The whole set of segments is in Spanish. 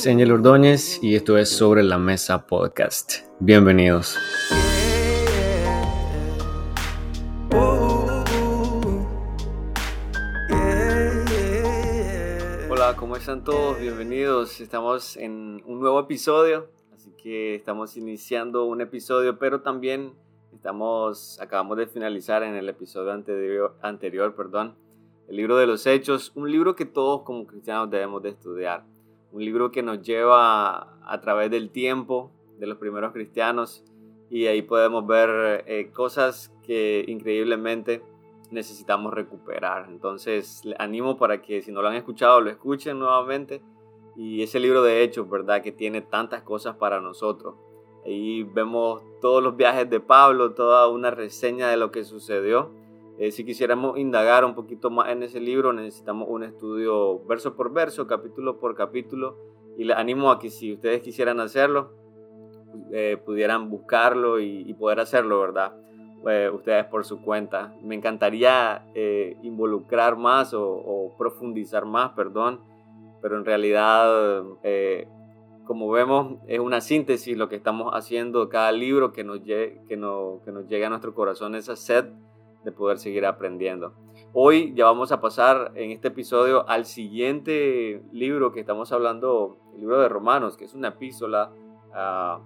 es Angel Ordóñez y esto es Sobre la Mesa Podcast. Bienvenidos. Hola, ¿cómo están todos? Bienvenidos. Estamos en un nuevo episodio, así que estamos iniciando un episodio, pero también estamos acabamos de finalizar en el episodio anterior, anterior perdón, el libro de los Hechos, un libro que todos como cristianos debemos de estudiar, un libro que nos lleva a través del tiempo de los primeros cristianos y ahí podemos ver eh, cosas que increíblemente necesitamos recuperar. Entonces, les animo para que si no lo han escuchado, lo escuchen nuevamente. Y ese libro de Hechos, ¿verdad? Que tiene tantas cosas para nosotros. Ahí vemos todos los viajes de Pablo, toda una reseña de lo que sucedió. Eh, si quisiéramos indagar un poquito más en ese libro, necesitamos un estudio verso por verso, capítulo por capítulo, y les animo a que si ustedes quisieran hacerlo, eh, pudieran buscarlo y, poder hacerlo, ¿verdad? Eh, ustedes por su cuenta. Me encantaría involucrar más o, profundizar más, perdón, pero en realidad, como vemos, es una síntesis lo que estamos haciendo, cada libro que nos, que, que nos llega a nuestro corazón, esa sed de poder seguir aprendiendo. Hoy ya vamos a pasar en este episodio al siguiente libro que estamos hablando, el libro de Romanos, que es una epístola ah,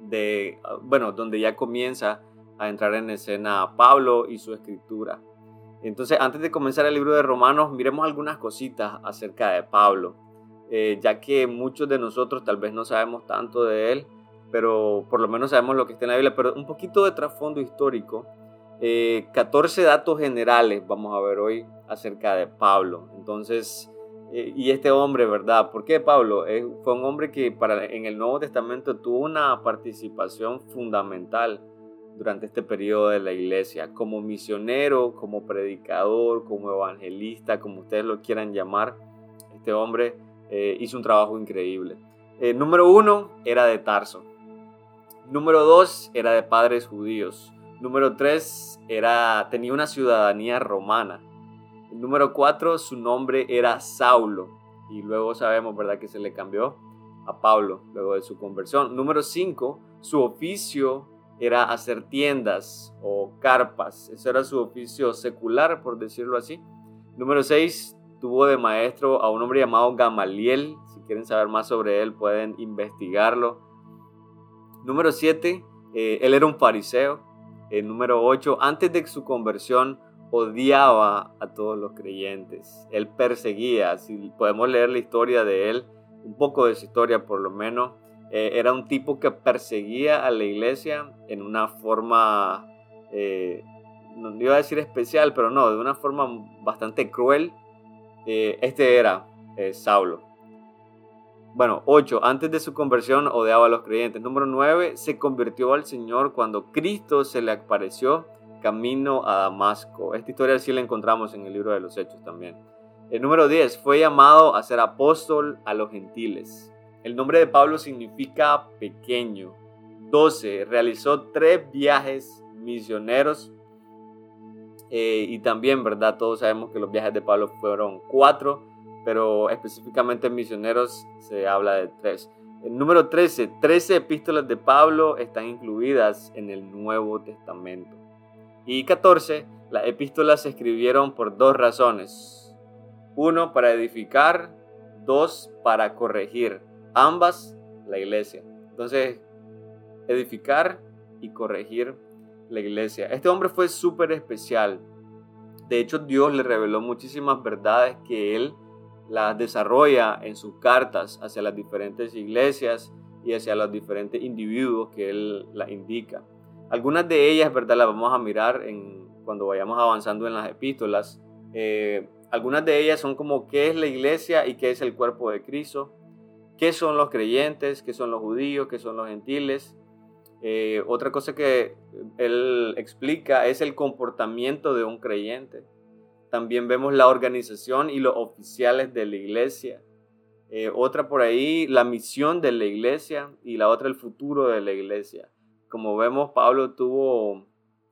de, ah, bueno, donde ya comienza a entrar en escena Pablo y su escritura. Entonces, antes de comenzar el libro de Romanos, miremos algunas cositas acerca de Pablo, eh, ya que muchos de nosotros tal vez no sabemos tanto de él, pero por lo menos sabemos lo que está en la Biblia, pero un poquito de trasfondo histórico 14 eh, datos generales vamos a ver hoy acerca de Pablo. Entonces, eh, y este hombre, ¿verdad? ¿Por qué Pablo? fue un hombre que para, en el Nuevo Testamento tuvo una participación fundamental durante este periodo de la iglesia, como misionero, como predicador, como evangelista, como ustedes lo quieran llamar. Este hombre eh, hizo un trabajo increíble. número uno era de Tarso. Número dos era de padres judíos. Número 3 era, tenía una ciudadanía romana. número 4, su nombre era Saulo. Y luego sabemos, ¿verdad?, que se le cambió a Pablo luego de su conversión. Número 5, su oficio era hacer tiendas o carpas. Ese era su oficio secular, por decirlo así. Número 6, tuvo de maestro a un hombre llamado Gamaliel. Si quieren saber más sobre él, pueden investigarlo. Número 7, eh, él era un fariseo. El número 8, antes de su conversión, odiaba a todos los creyentes. Él perseguía, si podemos leer la historia de él, un poco de su historia por lo menos, eh, era un tipo que perseguía a la iglesia en una forma, eh, no iba a decir especial, pero no, de una forma bastante cruel. Eh, este era Saulo. Bueno, 8. Antes de su conversión odiaba a los creyentes. Número 9. Se convirtió al Señor cuando Cristo se le apareció camino a Damasco. Esta historia sí la encontramos en el libro de los Hechos también. El número 10. Fue llamado a ser apóstol a los gentiles. El nombre de Pablo significa pequeño. 12. Realizó tres viajes misioneros. Eh, y también, ¿verdad? Todos sabemos que los viajes de Pablo fueron cuatro pero específicamente en misioneros se habla de tres. El número 13, 13 epístolas de Pablo están incluidas en el Nuevo Testamento. Y 14, las epístolas se escribieron por dos razones. Uno, para edificar, dos, para corregir. Ambas, la iglesia. Entonces, edificar y corregir la iglesia. Este hombre fue súper especial. De hecho, Dios le reveló muchísimas verdades que él las desarrolla en sus cartas hacia las diferentes iglesias y hacia los diferentes individuos que él las indica. Algunas de ellas, ¿verdad? Las vamos a mirar cuando vayamos avanzando en las epístolas. Eh, algunas de ellas son como qué es la iglesia y qué es el cuerpo de Cristo, qué son los creyentes, qué son los judíos, qué son los gentiles. Eh, otra cosa que él explica es el comportamiento de un creyente. También vemos la organización y los oficiales de la iglesia. Eh, otra por ahí, la misión de la iglesia y la otra, el futuro de la iglesia. Como vemos, Pablo tuvo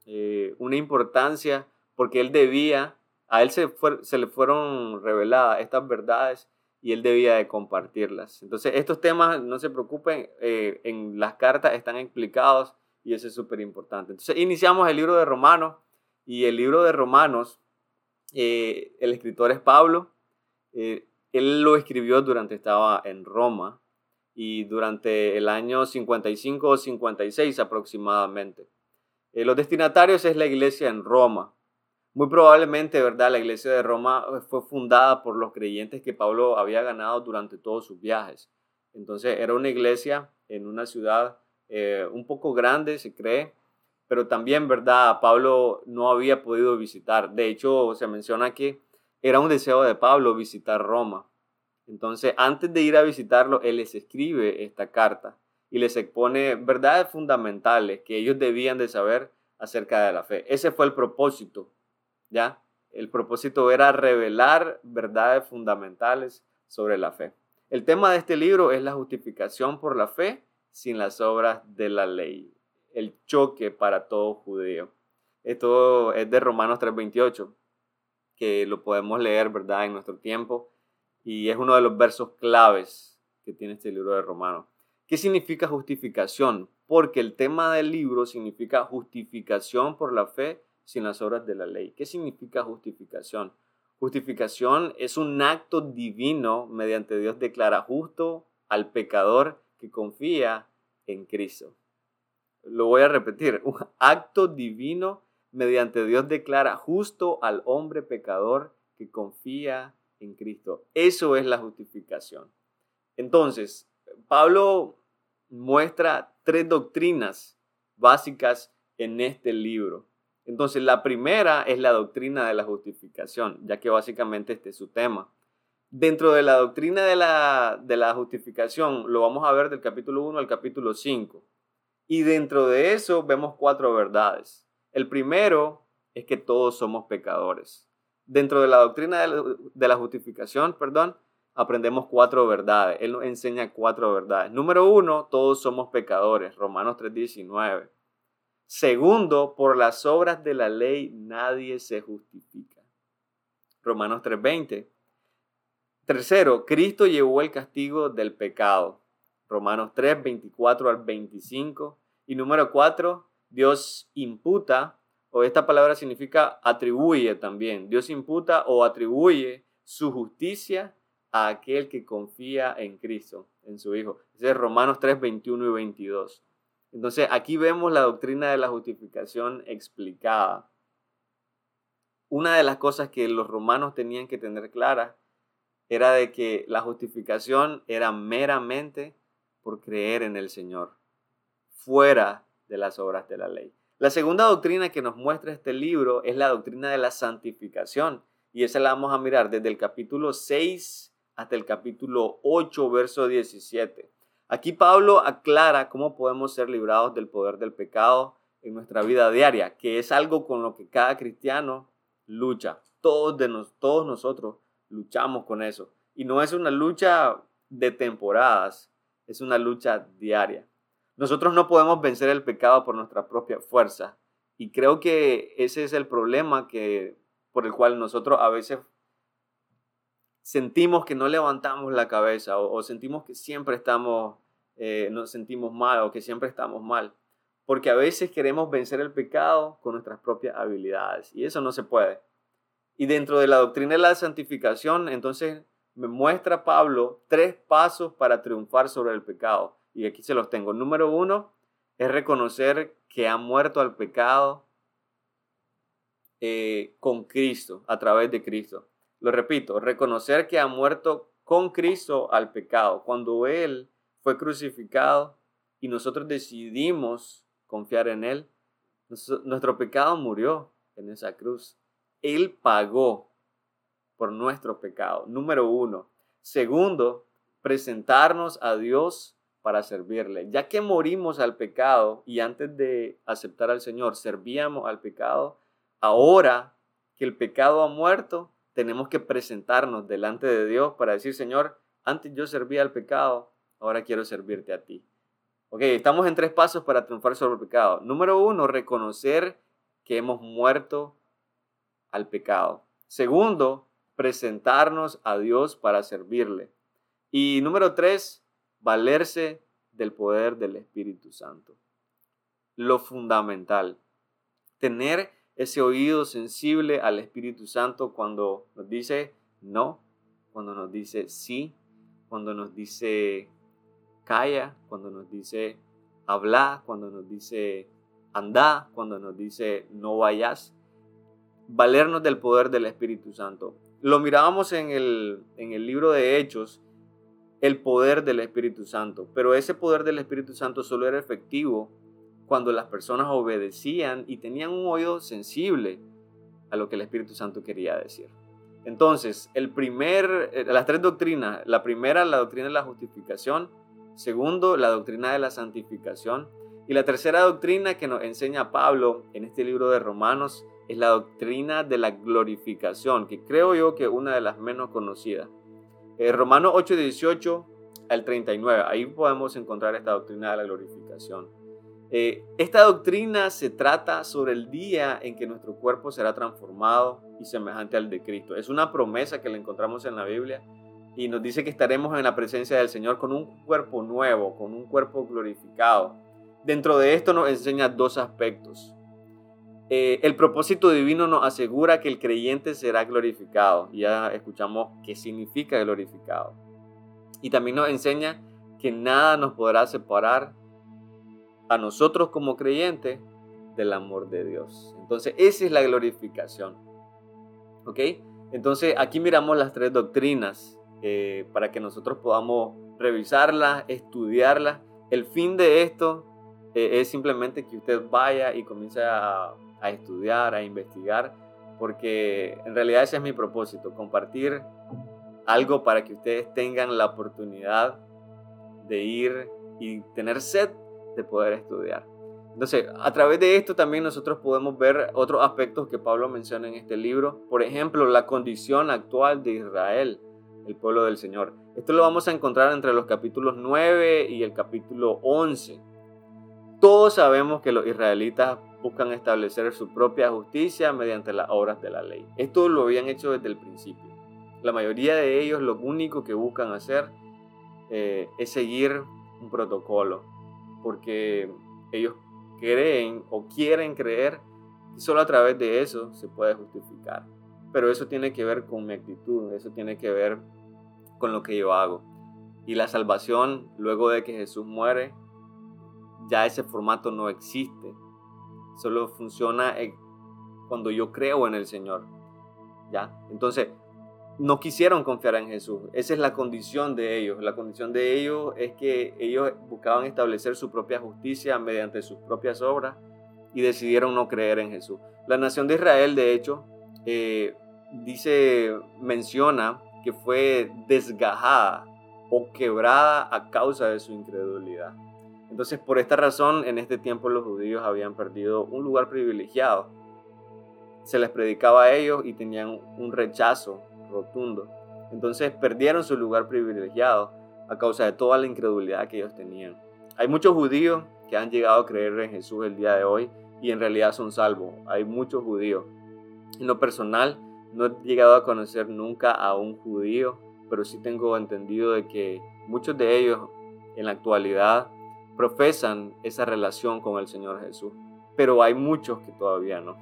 eh, una importancia porque él debía, a él se, le fueron reveladas estas verdades y él debía de compartirlas. Entonces, estos temas, no se preocupen, eh, en las cartas están explicados y eso es súper importante. Entonces, iniciamos el libro de Romanos y el libro de Romanos, eh, el escritor es Pablo, eh, él lo escribió durante estaba en Roma y durante el año 55 o 56 aproximadamente. los destinatarios es la iglesia en Roma. Muy probablemente, ¿verdad? La iglesia de Roma eh, fue fundada por los creyentes que Pablo había ganado durante todos sus viajes. Entonces era una iglesia en una ciudad eh, un poco grande, se cree, pero también, ¿verdad? Pablo no había podido visitar. De hecho, se menciona que era un deseo de Pablo visitar Roma. Entonces, antes de ir a visitarlo, él les escribe esta carta y les expone verdades fundamentales que ellos debían de saber acerca de la fe. Ese fue el propósito ¿ya? El propósito era revelar verdades fundamentales sobre la fe. El tema de este libro es la justificación por la fe sin las obras de la ley, el choque para todo judío. Esto es de Romanos 3:28, que lo podemos leer, ¿verdad?, en nuestro tiempo, y es uno de los versos claves que tiene este libro de Romanos. ¿Qué significa justificación? Porque el tema del libro significa justificación por la fe sin las obras de la ley. ¿Qué significa justificación? Justificación es un acto divino mediante Dios declara justo al pecador que confía en Cristo. Lo voy a repetir, un acto divino mediante Dios declara justo al hombre pecador que confía en Cristo. Eso es la justificación. Entonces, Pablo muestra tres doctrinas básicas en este libro. Entonces, la primera es la doctrina de la justificación, ya que básicamente este es su tema. Dentro de la doctrina de la, de la justificación, lo vamos a ver del capítulo 1 al capítulo 5. Y dentro de eso vemos cuatro verdades. El primero es que todos somos pecadores. Dentro de la doctrina de la, justificación, perdón, aprendemos cuatro verdades. Él nos enseña cuatro verdades. Número uno, todos somos pecadores. Romanos 3:19. Segundo, por las obras de la ley nadie se justifica. Romanos 3:20. Tercero, Cristo llevó el castigo del pecado. Romanos 3, 24 al 25. Y número 4, Dios imputa, o esta palabra significa atribuye también. Dios imputa o atribuye su justicia a aquel que confía en Cristo, en su Hijo. Ese es Romanos 3, 21 y 22. Entonces aquí vemos la doctrina de la justificación explicada. Una de las cosas que los romanos tenían que tener clara era de que la justificación era meramente por creer en el Señor, fuera de las obras de la ley. La segunda doctrina que nos muestra este libro es la doctrina de la santificación y esa la vamos a mirar desde el capítulo 6 hasta el capítulo 8, verso 17. Aquí Pablo aclara cómo podemos ser librados del poder del pecado en nuestra vida diaria, que es algo con lo que cada cristiano lucha. Todos, de todos nosotros luchamos con eso. Y no es una lucha de temporadas, es una lucha diaria. Nosotros no podemos vencer el pecado por nuestra propia fuerza. Y creo que ese es el problema que, por el cual nosotros a veces sentimos que no levantamos la cabeza o, sentimos que siempre estamos, eh, nos sentimos mal o que siempre estamos mal. Porque a veces queremos vencer el pecado con nuestras propias habilidades y eso no se puede. Y dentro de la doctrina de la santificación, entonces me muestra Pablo tres pasos para triunfar sobre el pecado. Y aquí se los tengo. Número uno es reconocer que ha muerto al pecado eh, con Cristo, a través de Cristo. Lo repito, reconocer que ha muerto con Cristo al pecado. Cuando Él fue crucificado y nosotros decidimos confiar en Él, nuestro pecado murió en esa cruz. Él pagó por nuestro pecado. Número uno. Segundo, presentarnos a Dios para servirle. Ya que morimos al pecado y antes de aceptar al Señor servíamos al pecado, ahora que el pecado ha muerto, tenemos que presentarnos delante de Dios para decir, Señor, antes yo servía al pecado, ahora quiero servirte a ti. Ok, estamos en tres pasos para triunfar sobre el pecado. Número uno, reconocer que hemos muerto al pecado. Segundo, presentarnos a Dios para servirle. Y número tres, valerse del poder del Espíritu Santo. Lo fundamental, tener ese oído sensible al Espíritu Santo cuando nos dice no, cuando nos dice sí, cuando nos dice calla, cuando nos dice habla, cuando nos dice anda, cuando nos dice no vayas. Valernos del poder del Espíritu Santo. Lo mirábamos en el, en el libro de Hechos, el poder del Espíritu Santo, pero ese poder del Espíritu Santo solo era efectivo cuando las personas obedecían y tenían un oído sensible a lo que el Espíritu Santo quería decir. Entonces, el primer, eh, las tres doctrinas, la primera, la doctrina de la justificación, segundo, la doctrina de la santificación, y la tercera doctrina que nos enseña Pablo en este libro de Romanos es la doctrina de la glorificación, que creo yo que es una de las menos conocidas. Eh, Romanos 8, 18 al 39, ahí podemos encontrar esta doctrina de la glorificación. Eh, esta doctrina se trata sobre el día en que nuestro cuerpo será transformado y semejante al de Cristo. Es una promesa que la encontramos en la Biblia y nos dice que estaremos en la presencia del Señor con un cuerpo nuevo, con un cuerpo glorificado. Dentro de esto nos enseña dos aspectos. Eh, el propósito divino nos asegura que el creyente será glorificado. Ya escuchamos qué significa glorificado. Y también nos enseña que nada nos podrá separar a nosotros como creyentes del amor de Dios. Entonces, esa es la glorificación. ¿Ok? Entonces, aquí miramos las tres doctrinas eh, para que nosotros podamos revisarlas, estudiarlas. El fin de esto eh, es simplemente que usted vaya y comience a, a estudiar, a investigar, porque en realidad ese es mi propósito, compartir algo para que ustedes tengan la oportunidad de ir y tener sed de poder estudiar. Entonces, a través de esto también nosotros podemos ver otros aspectos que Pablo menciona en este libro. Por ejemplo, la condición actual de Israel, el pueblo del Señor. Esto lo vamos a encontrar entre los capítulos 9 y el capítulo 11. Todos sabemos que los israelitas buscan establecer su propia justicia mediante las obras de la ley. Esto lo habían hecho desde el principio. La mayoría de ellos lo único que buscan hacer eh, es seguir un protocolo, porque ellos creen o quieren creer que solo a través de eso se puede justificar. Pero eso tiene que ver con mi actitud, eso tiene que ver con lo que yo hago. Y la salvación, luego de que Jesús muere, ya ese formato no existe. Solo funciona cuando yo creo en el Señor. ¿Ya? Entonces, no quisieron confiar en Jesús. Esa es la condición de ellos. La condición de ellos es que ellos buscaban establecer su propia justicia mediante sus propias obras y decidieron no creer en Jesús. La nación de Israel, de hecho, eh, dice, menciona que fue desgajada o quebrada a causa de su incredulidad. Entonces, por esta razón, en este tiempo los judíos habían perdido un lugar privilegiado. Se les predicaba a ellos y tenían un rechazo rotundo. Entonces perdieron su lugar privilegiado a causa de toda la incredulidad que ellos tenían. Hay muchos judíos que han llegado a creer en Jesús el día de hoy y en realidad son salvos. Hay muchos judíos. En lo personal, no he llegado a conocer nunca a un judío, pero sí tengo entendido de que muchos de ellos en la actualidad profesan esa relación con el Señor Jesús, pero hay muchos que todavía no.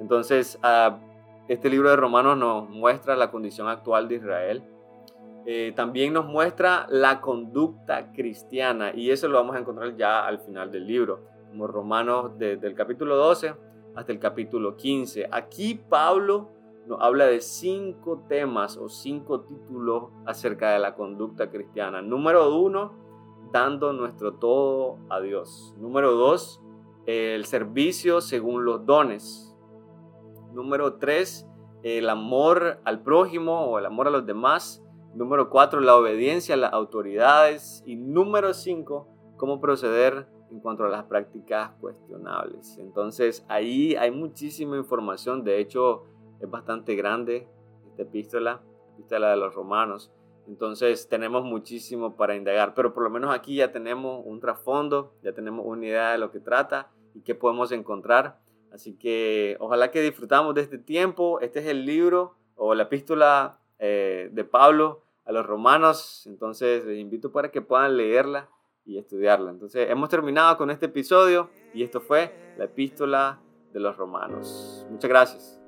Entonces, uh, este libro de Romanos nos muestra la condición actual de Israel. Eh, también nos muestra la conducta cristiana y eso lo vamos a encontrar ya al final del libro, como Romanos desde el capítulo 12 hasta el capítulo 15. Aquí Pablo nos habla de cinco temas o cinco títulos acerca de la conducta cristiana. Número uno, nuestro todo a Dios. Número dos, el servicio según los dones. Número tres, el amor al prójimo o el amor a los demás. Número cuatro, la obediencia a las autoridades. Y número cinco, cómo proceder en cuanto a las prácticas cuestionables. Entonces ahí hay muchísima información. De hecho, es bastante grande esta epístola, epístola de los romanos. Entonces tenemos muchísimo para indagar, pero por lo menos aquí ya tenemos un trasfondo, ya tenemos una idea de lo que trata y qué podemos encontrar. Así que ojalá que disfrutamos de este tiempo. Este es el libro o la epístola eh, de Pablo a los romanos, entonces les invito para que puedan leerla y estudiarla. Entonces hemos terminado con este episodio y esto fue la epístola de los romanos. Muchas gracias.